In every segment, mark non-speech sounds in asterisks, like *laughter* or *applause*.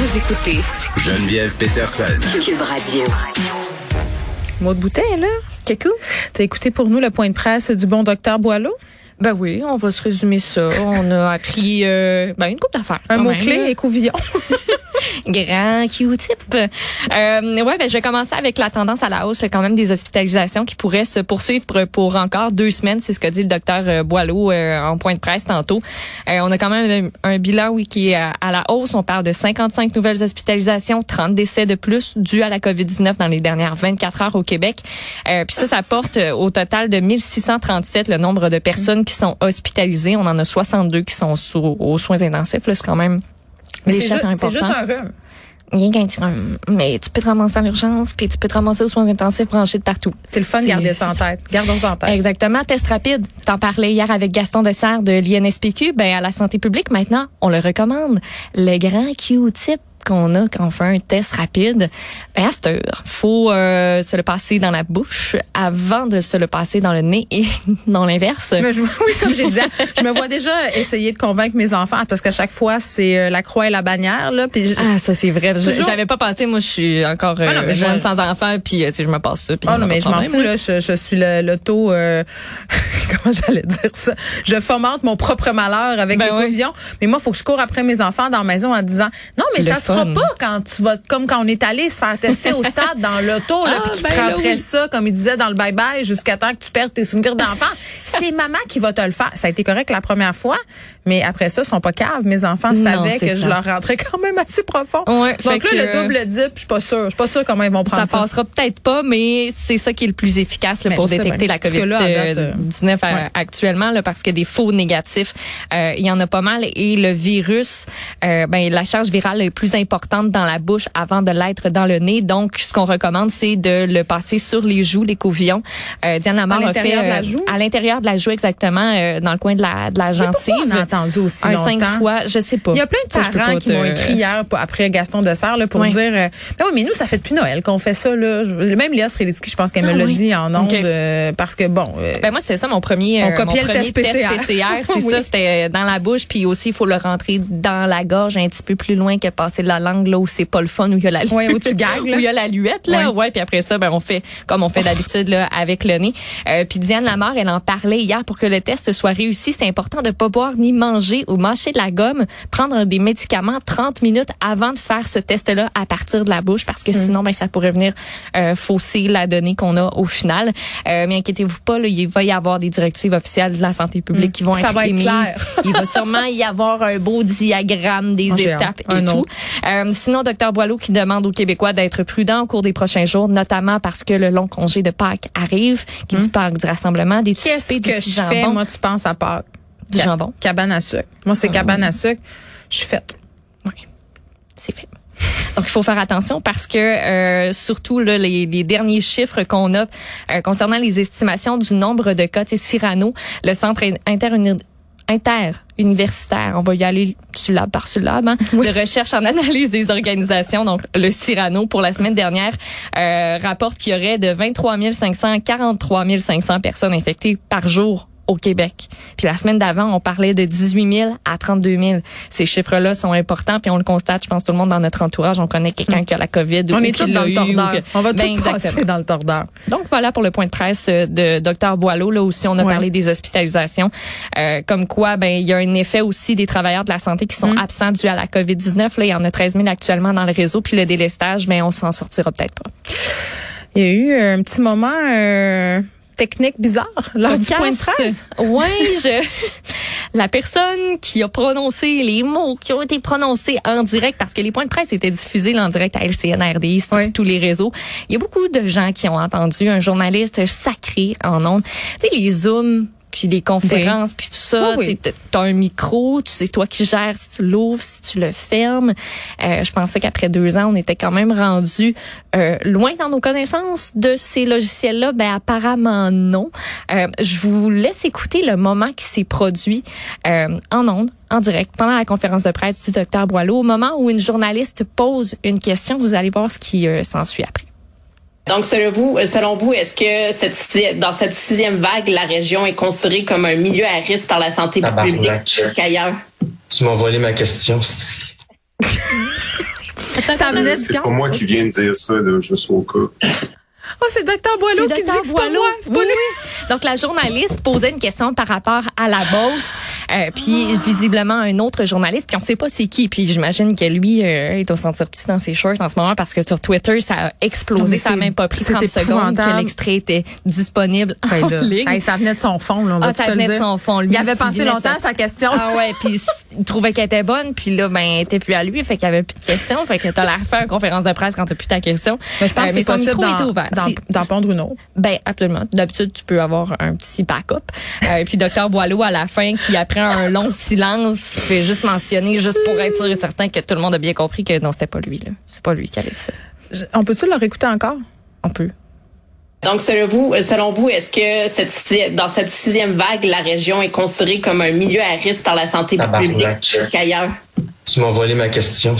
Vous écoutez Geneviève Peterson. Cube Radio. Maud Bouteille, là. Coucou. T'as écouté pour nous le point de presse du bon docteur Boileau? Ben oui, on va se résumer ça. On a appris euh, ben une coupe d'affaires. Un mot-clé, écouvillon. *laughs* *laughs* Grand Q-tip. Euh, ouais, ben je vais commencer avec la tendance à la hausse quand même des hospitalisations qui pourraient se poursuivre pour, encore deux semaines. C'est ce qu'a dit le docteur euh, Boileau euh, en point de presse tantôt. Euh, on a quand même un, bilan oui qui est à, la hausse. On parle de 55 nouvelles hospitalisations, 30 décès de plus dus à la COVID-19 dans les dernières 24 heures au Québec. Euh, Puis ça, ça porte euh, au total de 1637 le nombre de personnes qui sont hospitalisées. On en a 62 qui sont sous, aux soins intensifs. C'est quand même Mais c'est ju- juste un rhume. Rien qu'un petit rhume. Mais tu peux te ramasser à l'urgence, puis tu peux te ramasser aux soins intensifs branchés de partout. C'est le fun de garder ça en tête. Gardons ça en tête. Exactement. Test rapide. T'en parlais hier avec Gaston Dessert de l'INSPQ. Ben, à la santé publique, maintenant, on le recommande. Le grand Q-tip qu'on a quand on fait un test rapide, ben à cette heure, faut euh, se le passer dans la bouche avant de se le passer dans le nez et *laughs* non l'inverse. Mais je, *laughs* oui, comme j'ai dit, je me vois déjà essayer de convaincre mes enfants parce qu'à chaque fois, c'est euh, la croix et la bannière. Là, puis Ah, ça c'est vrai. J'avais pas pensé. Moi, je suis encore euh, Ah non, mais jeune moi- sans enfant, puis euh, tu sais, je me passe ça. puis Oh en non, mais je m'en fous, là. Je, je suis le- l'auto... euh, *laughs* comment j'allais dire ça? Je fomente mon propre malheur avec Ben les oui. Mais moi, il faut que je cours après mes enfants dans la maison en disant non, mais Le ça fera fun. pas quand tu vas, comme quand on est allé se faire tester au stade dans l'auto, là, *laughs* Ah, puis tu ben te oui. ça, comme il disait dans le bye-bye, jusqu'à temps que tu perdes tes souvenirs d'enfant. *laughs* C'est maman qui va te le faire. Ça a été correct la première fois, mais après ça, ils sont pas caves. Mes enfants Non, savaient que je leur rentrais *laughs* quand même assez profond. Ouais, Donc là, le double dip, je suis pas sûre. Je suis pas sûre comment ils vont prendre Ça ça. passera peut-être pas, mais c'est ça qui est le plus efficace là, Mais pour détecter bien. la Parce que là, à date, euh, COVID-19 euh, ouais. actuellement, là, parce que des faux négatifs, euh, il y en a pas mal. Et le virus, euh, ben, la charge virale est plus importante dans la bouche avant de l'être dans le nez. Donc, ce qu'on recommande, c'est de le passer sur les joues, les couvillons. Euh, Diane Lamar a fait l'intérieur de la euh, joue? à l'intérieur de la joue exactement, euh, dans le coin de la, de la gencive. Pourquoi on a entendu aussi un longtemps? cinq fois, je sais pas. Il y a plein de Ça, parents qui te- m'ont écrit hier après Gaston Dessert là, pour Ouais. dire euh, ben oui mais nous ça fait depuis Noël qu'on fait ça là même Léa Sreliski je pense qu'elle me Ah l'a oui. dit en ondes Ok. euh, parce que bon euh, Ben moi, c'est ça mon premier, On euh, copiait le test PCR. *laughs* C'est Oui. ça, c'était dans la bouche, puis aussi il faut le rentrer dans la gorge un petit peu plus loin que passer de la langue là où c'est pas le fun où il y a la Ouais, où tu gagues, *laughs* où il y a la luette là, Ouais. puis après ça ben on fait comme on fait d'habitude là avec le nez. Puis Diane Lamar, elle en parlait hier pour que le test soit réussi, c'est important de pas boire ni manger ou mâcher de la gomme, prendre des médicaments 30 minutes avant de faire ce test là à partir de la bouche parce Mm. que sinon ben ça pourrait venir euh, fausser la donnée qu'on a au final. Euh, mais inquiétez-vous pas, là, il va y avoir des directives officielles de la santé publique qui vont Mm. Ça être va être émises. clair. *laughs* il va sûrement y avoir un beau diagramme des j'ai étapes et tout. Euh, sinon, Dr Boileau qui demande aux Québécois d'être prudents au cours des prochains jours, notamment parce que le long congé de Pâques arrive, qui dit Pâques du rassemblement, des qu'est-ce que petit je fais jambon, moi tu penses à part du jambon. cabane à sucre. Moi c'est cabane à sucre. Je suis faite. Oui, c'est fait. Donc, il faut faire attention parce que, euh, surtout, là, les, les derniers chiffres qu'on a euh, concernant les estimations du nombre de cas, tu Cyrano, le centre inter interuniversitaire, on va y aller syllabe par syllabe, hein, de recherche en analyse des organisations, donc le Cyrano, pour la semaine dernière, euh, rapporte qu'il y aurait de 23 500 à 43 500 personnes infectées par jour au Québec. Puis la semaine d'avant, on parlait de 18 000 à 32 000. Ces chiffres-là sont importants, puis on le constate, je pense, tout le monde dans notre entourage, on connaît quelqu'un qui a la COVID on ou est tous dans le tordeur que- on va Ben, tout passer dans le tordeur Donc voilà pour le point de presse euh, de Dr Boileau. Là aussi, on a Ouais. parlé des hospitalisations, Euh, comme quoi, ben il y a un effet aussi des travailleurs de la santé qui sont Mm. absents dû à la COVID 19. Là, il y en a 13 000 actuellement dans le réseau, puis le délestage, ben on s'en sortira peut-être pas. il y a eu un petit moment euh, technique bizarre lors du point de presse Ouais, je *laughs* la personne qui a prononcé les mots qui ont été prononcés en direct parce que les points de presse étaient diffusés en direct à LCN, RDI, sur tous les réseaux. Il y a beaucoup de gens qui ont entendu un journaliste sacré en ondes. Tu sais les zooms puis les conférences, puis tout ça, Oui, oui. tu t'as un micro, tu sais toi qui gères si tu l'ouvres, si tu le fermes. Euh, je pensais qu'après deux ans, on était quand même rendu euh, loin dans nos connaissances de ces logiciels-là. Ben apparemment non. Euh, je vous laisse écouter le moment qui s'est produit euh, en ondes, en direct, pendant la conférence de presse du docteur Boileau, au moment où une journaliste pose une question. Vous allez voir ce qui euh, s'ensuit après. Donc, selon vous, selon vous, est-ce que cette, dans cette sixième vague, la région est considérée comme un milieu à risque par la santé publique jusqu'ailleurs? Tu m'as volé ma question, Ça venait du pas moi qui viens de dire ça, là, juste au cas. Oh, c'est Docteur Boileau qui dit Dr. que c'est pas moi, c'est pas Oui, lui. oui. Donc, la journaliste posait une question par rapport à la bourse. Euh, puis, visiblement, un autre journaliste. Puis, on sait pas c'est qui. Puis, j'imagine que lui, euh, il doit se sentir petit dans ses shorts en ce moment parce que sur Twitter, ça a explosé. Ça a même pas pris c'est 30 secondes que l'extrait était disponible Ben en ligne. hey, ça venait de son fond, là, on va Ah, ça venait de son fond. Lui, Il avait pensé longtemps à sa- question. Ah ouais, puis il trouvait qu'elle était bonne, puis là, ben, elle était plus à lui, fait qu'il y avait plus de questions, fait que t'as l'air faire une conférence de presse quand t'as plus ta question. Mais je pense Euh, que c'est possible d'en, ouvert. D'en, pondre une autre. ben absolument. D'habitude, tu peux avoir un petit backup. Euh, puis docteur Boileau à la fin, qui après un long silence, fait juste mentionner, juste pour être sûr et certain que tout le monde a bien compris que non, c'était pas lui. là. C'est pas lui qui avait dit ça. Je- On peut-tu le réécouter encore? On peut. Donc, selon vous, selon vous, est-ce que cette, dans cette sixième vague, la région est considérée comme un milieu à risque par la santé publique jusqu'ailleurs? Tu m'as volé ma question,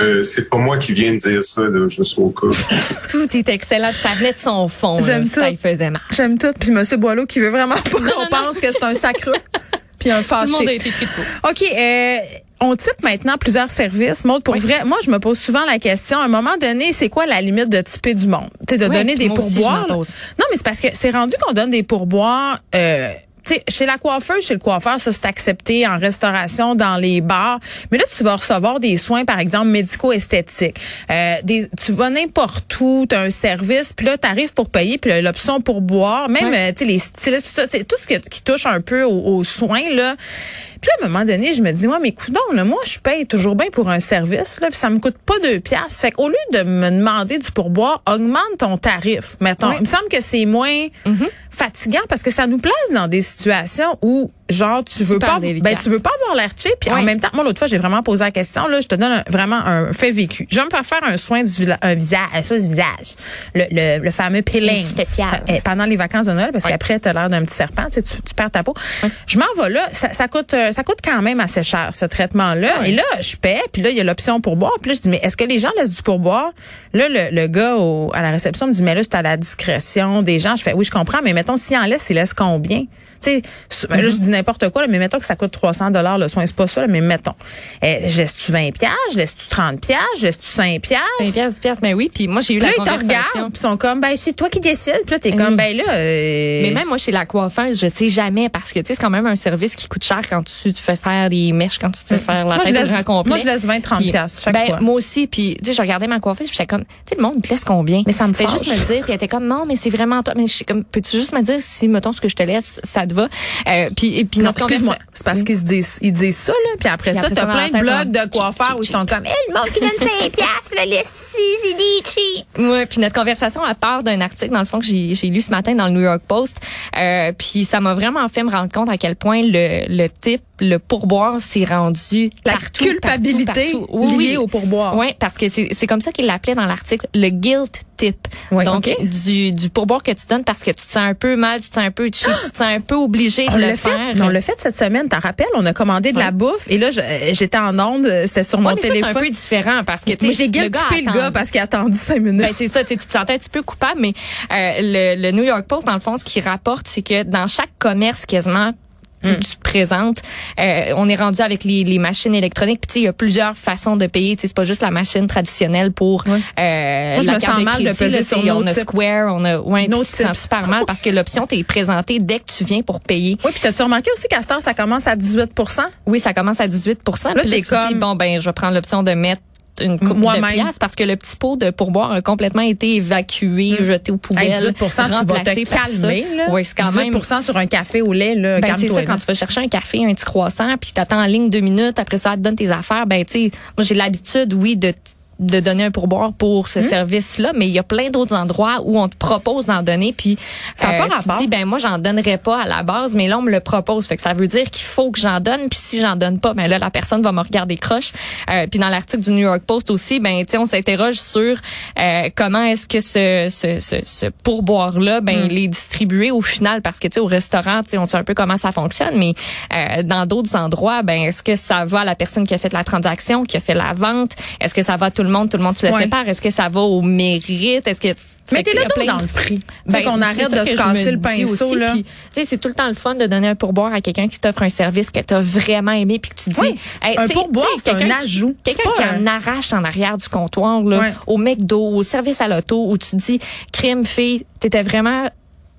Euh, c'est pas moi qui viens de dire ça, là, juste au cas. Tout est excellent, puis ça venait de son fond. J'aime ça. il faisait mal. J'aime tout. Puis M. Boileau qui veut vraiment pas qu'on pense que c'est un sacreux. Puis un Tout le monde a fâché. été pris de court. OK. Euh, on type maintenant plusieurs services. Maud, pour Oui. vrai, moi, je me pose souvent la question, à un moment donné, c'est quoi la limite de typer du monde? Tu sais, de Oui, donner des moi aussi, je pourboires. Non, mais c'est parce que c'est rendu qu'on donne des pourboires. Euh, sais, chez la coiffeuse, chez le coiffeur, ça c'est accepté en restauration, dans les bars. Mais là, tu vas recevoir des soins, par exemple, médico-esthétiques. Euh, des, tu vas n'importe où, tu as un service, puis là, tu arrives pour payer, puis l'option pour boire, même, Ouais. euh, tu sais, les stylistes, tout ça, tout ce que- qui touche un peu aux, aux soins, là. Puis à un moment donné, je me dis, ouais, mais coudon, là, moi, je paye toujours bien pour un service, là, puis ça me coûte pas deux piastres. Fait qu'au lieu de me demander du pourboire, augmente ton tarif. Mettons, il me semble que c'est moins fatigant parce que ça nous place dans des situations où, genre, tu veux pas, délicat. ben, tu veux pas avoir l'air cheap, puis en même temps, moi, l'autre fois, j'ai vraiment posé la question, là, je te donne un- vraiment un fait vécu. Je me faire un soin du un visage, un soin du visage. Le, le, le fameux peeling. Spécial. Euh, euh, pendant les vacances de Noël, parce qu'après, t'as l'air d'un petit serpent, tu, tu, perds ta peau. Je m'en vais là, ça, ça coûte euh, ça coûte quand même assez cher, ce traitement-là. Et là, je paie, puis là, il y a l'option pour boire. Puis là, je dis, mais est-ce que les gens laissent du pourboire? Là, le, le gars au- à la réception me dit, mais là, c'est à la discrétion des gens. Je fais, oui, je comprends, mais mettons, s'il en laisse, il laisse combien? Tu sais, ben là, je dis n'importe quoi, là, mais mettons que ça coûte 300 dollars le soin. C'est pas ça, là, mais mettons. Euh, je laisse-tu 20 piastres? Je laisse-tu 30 piastres? Je laisse-tu 5 piastres? 20 piastres, 10 piastres, mais oui. Puis moi, j'ai eu Puis là, la ils te conversation. regardent, puis sont comme, ben, c'est toi qui décides. Puis là, t'es Oui. comme, ben là. euh, Mais même moi, chez la coiffeuse, je sais jamais parce que tu sais, c'est quand même un service qui coûte cher quand tu te fais faire des mèches, quand tu te fais faire la Moi, tête laisse- moi, je laisse 20, 30 Puis, piastres chaque ben, fois. Moi aussi. Puis, tu sais, je regardais ma coiffeuse, puis j'étais comme, tu sais, le monde, te laisse combien? Mais ça me Fait juste me dire, puis elle était comme, non, mais c'est vraiment toi. Mais je suis comme, peux-tu juste me dire si, mettons, ce que je te laisse, ça te va? Euh, puis, et puis notre excuse-moi, c'est parce qu'ils se disent, ils disent ça, là, puis après Puis ça, t'as plein de blogs de coiffeurs où ils sont comme, Eh, le monde qui donne 5 *laughs* piastres, le laisse c'est des cheap. Ouais, puis notre conversation à part d'un article dans le fond que j'ai j'ai lu ce matin dans le New York Post, euh, puis ça m'a vraiment fait me rendre compte à quel point le le type le pourboire s'est rendu La partout, culpabilité partout, partout. Oui, liée oui. au pourboire. Oui, parce que c'est c'est comme ça qu'il l'appelait dans l'article le guilt tip. Ouais, Donc du du pourboire que tu donnes parce que tu te sens un peu mal, tu te sens un peu cheap, tu te sens un peu obligé On de le fait, faire. on l'a fait cette semaine, t'en rappelles? On a commandé de la bouffe et là, euh, j'étais en onde, euh, c'était sur Ouais, mon mais ça, c'est téléphone. un peu différent parce que j'ai le guilty le attend- gars parce qu'il a attendu 5 minutes. Ben, c'est ça, tu te sentais un petit peu coupable, mais euh, le, le New York Post, dans le fond, ce qu'il rapporte, c'est que dans chaque commerce quasiment où Hmm. tu te présentes, euh, on est rendu avec les, les machines électroniques. Puis tu sais, il y a plusieurs façons de payer. Tu sais, c'est pas juste la machine traditionnelle pour Ouais. euh, Moi, la carte mal de là, sur On a types. Square, on a ouais, Nos tu te sens super mal parce que l'option t'est présentée dès que tu viens pour payer. Oui, puis t'as-tu remarqué aussi qu'à heure, ça commence à 18% Oui, ça commence à 18 Puis là, t'es tu dis bon ben, je vais prendre l'option de mettre une coupe de pièces parce que le petit pot de pourboire a complètement été évacué, jeté aux poubelles, Hey, 18 tu vas remplacé te par calmer. ça. Là. Oui, c'est quand 18 même sur un café au lait, là, ben, c'est ça, quand tu vas chercher un café, un petit croissant, puis t'attends en ligne deux minutes, après ça, elle te donne tes affaires, ben, tu sais, moi, j'ai l'habitude, oui, de de donner un pourboire pour ce service-là, mais il y a plein d'autres endroits où on te propose d'en donner, puis Ça pas tu dis, ben moi, j'en donnerais pas à la base, mais là, on me le propose. Fait que ça veut dire qu'il faut que j'en donne, puis si j'en donne pas, ben là, la personne va me regarder croche. Euh, puis dans l'article du New York Post aussi, ben, tu sais, on s'interroge sur euh, comment est-ce que ce, ce, ce, ce pourboire-là, ben, Hum. il est distribué au final, parce que, tu sais, au restaurant, tu sais, on sait un peu comment ça fonctionne, mais euh, dans d'autres endroits, ben, est-ce que ça va à la personne qui a fait la transaction, qui a fait la vente? Est-ce que ça va à tout le le monde, tout le monde, tu le Ouais. Est-ce que ça va au mérite? Est-ce que. Mettez-le donc plein- dans le prix. Ben, qu'on arrête de se casser le pinceau, aussi. là. Puis, tu sais, c'est tout le temps le fun de donner un pourboire à quelqu'un qui t'offre un service que tu as vraiment aimé puis que tu dis. Oui, Hey, un pourboire, c'est un ajout. Quelqu'un qui un- en arrache en arrière du comptoir, là, Ouais. au McDo, au service à l'auto, où tu te dis, crime, fille, t'étais vraiment.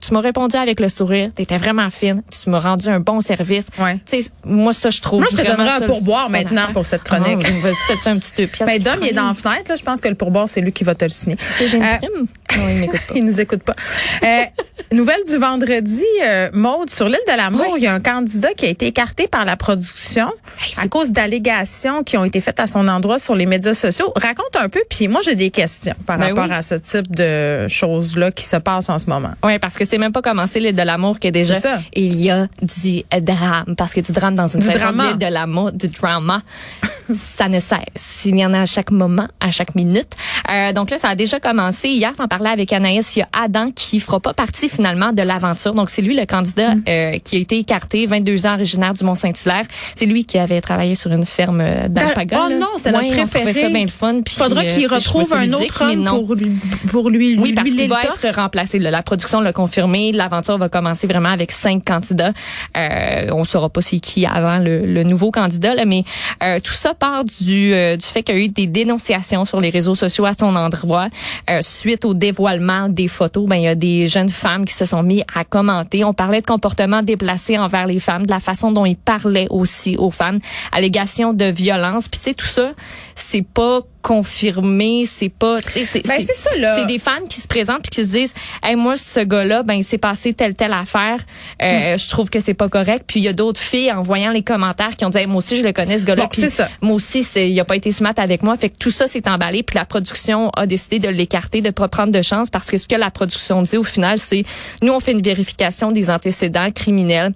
Tu m'as répondu avec le sourire, t'étais vraiment fine, tu m'as rendu un bon service. Ouais. Tu sais, moi, ça, je trouve. Moi, je te donnerais un pourboire maintenant pour cette chronique. Ah, vas-y, un petit deux piastres? Ben, Dom, il est dans la fenêtre. Là. Je pense que le pourboire, c'est lui qui va te le signer. J'ai une Euh, prime? Non, il m'écoute pas. *laughs* Il nous écoute pas. Euh, nouvelle du vendredi, euh, Maude, sur l'île de l'Amour, Oui. il y a un candidat qui a été écarté par la production Hey, à cause d'allégations qui ont été faites à son endroit sur les médias sociaux. Raconte un peu, puis moi j'ai des questions par Ben rapport oui. à ce type de choses-là qui se passent en ce moment. Oui, parce que c'est même pas commencé l'île de l'amour que déjà C'est il y a du drame. Parce que du drame dans une Du drama. de l'amour, du drama, *laughs* ça ne cesse. Il y en a à chaque moment, à chaque minute. Euh, donc là, ça a déjà commencé. Hier, t'en parlais avec Anaïs, il y a Adam qui fera pas partie finalement de l'aventure. Donc c'est lui le candidat Mm. euh, qui a été écarté, 22 ans, originaire du Mont-Saint-Hilaire. C'est lui qui avait travaillé sur une ferme d'alpaga. Oh là. non, notre Ouais, on trouvait préféré. ça bien le fun. Puis, Faudra euh, qu'il retrouve un ludique, autre homme pour lui, pour lui, Oui, lui parce qu'il va le être remplacé. là. La production l'a L'aventure va commencer vraiment avec cinq candidats. Euh, on saura pas c'est qui avant le, le nouveau candidat, là, mais euh, tout ça part du, euh, du fait qu'il y a eu des dénonciations sur les réseaux sociaux à son endroit. Euh, suite au dévoilement des photos, ben il y a des jeunes femmes qui se sont mis à commenter. On parlait de comportements déplacés envers les femmes, de la façon dont il parlait aussi aux femmes, allégations de violence. Puis tu sais tout ça, c'est pas confirmé, c'est pas c'est Ben, c'est ça, là. c'est des femmes qui se présentent puis qui se disent hey, moi ce gars-là ben il s'est passé telle telle affaire euh, je trouve que c'est pas correct. Puis il y a d'autres filles en voyant les commentaires qui ont dit Hey, moi aussi je le connais ce gars-là. Bon, puis c'est ça. moi aussi c'est il a pas été smart avec moi. Fait que tout ça s'est emballé puis la production a décidé de l'écarter de pas prendre de chance parce que ce que la production dit au final c'est nous on fait une vérification des antécédents criminels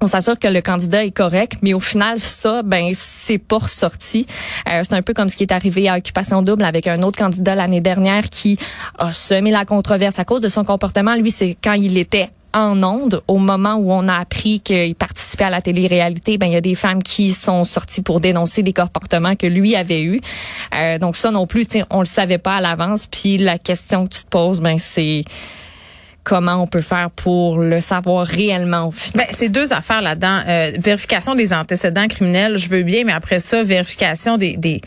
on s'assure que le candidat est correct, mais au final, ça, ben, c'est pas ressorti. Euh, c'est un peu comme ce qui est arrivé à Occupation Double avec un autre candidat l'année dernière qui a semé la controverse à cause de son comportement. Lui, c'est quand il était en onde, au moment où on a appris qu'il participait à la télé-réalité, ben il y a des femmes qui sont sorties pour dénoncer des comportements que lui avait eu. Euh, donc ça non plus, on le savait pas à l'avance. Puis la question que tu te poses, ben c'est comment on peut faire pour le savoir réellement. Ben, c'est deux affaires là-dedans. Euh, vérification des antécédents criminels, je veux bien, mais après ça, vérification des, des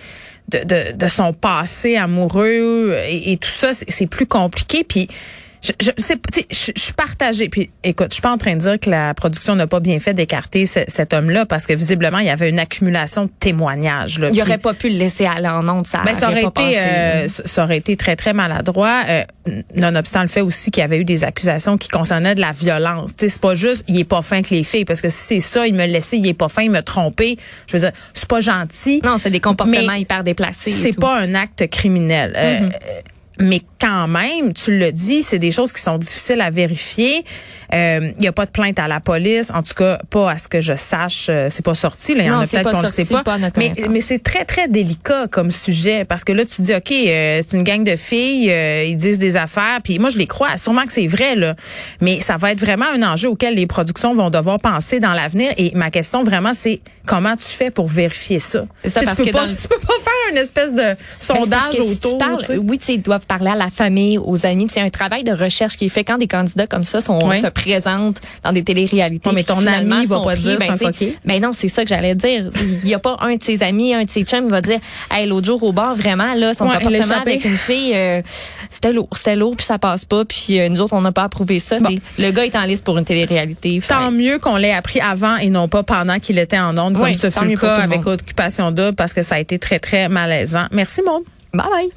de, de, son passé amoureux et, tout ça, c'est c'est plus compliqué. Puis je, je, je, je suis partagée. Puis écoute, je suis pas en train de dire que la production n'a pas bien fait d'écarter ce- cet homme-là parce que visiblement, il y avait une accumulation de témoignages. Là. Il Puis- aurait pas pu le laisser aller en onde, ça, ben, ça aurait pas été, euh, ça aurait été très très maladroit. Euh, nonobstant le fait aussi qu'il y avait eu des accusations qui concernaient de la violence. Tu sais, c'est pas juste il est pas fin que les filles parce que si c'est ça, il me laissait, il est pas fin, il me trompé. Je veux dire, c'est pas gentil. non, c'est des comportements mais hyper déplacés. C'est pas un acte criminel. Euh, Mm-hmm. euh, mais quand même, tu le dis, c'est des choses qui sont difficiles à vérifier. Euh, Il y a pas de plainte à la police, en tout cas pas à ce que je sache. euh, c'est pas sorti. Là, il y en a peut-être qu'on le sorti, sait pas. pas mais mais c'est très très délicat comme sujet parce que là tu dis ok, euh, c'est une gang de filles, euh, ils disent des affaires, puis moi je les crois, sûrement que c'est vrai là. Mais ça va être vraiment un enjeu auquel les productions vont devoir penser dans l'avenir. Et ma question vraiment c'est comment tu fais pour vérifier ça? C'est ça, Tu parce peux que pas, le- *laughs* tu peux pas faire une espèce de Ben, sondage que si tu autour. parles, tu sais. oui, tu sais, ils doivent parler à la famille, aux amis. C'est un travail de recherche qui est fait quand des candidats comme ça sont, Oui. se présentent dans des téléréalités. Ouais, mais ton ami va pas dire, c'est sais, fucké. Ben non, c'est ça que j'allais dire. Il y a pas un de ses amis, un de ses chums qui va dire, hey, l'autre jour au bar, vraiment, là, son Ouais, il comportement avec une fille, euh, c'était lourd, c'était lourd, puis ça passe pas, puis euh, nous autres, on n'a pas approuvé ça. Bon. Le gars est en liste pour une télé-réalité. Tant mieux qu'on l'ait appris avant et non pas pendant qu'il était en onde, comme ce fut le cas avec. Occupation Double, parce que ça a été très, très malaisant. Merci, Maud. Bye bye.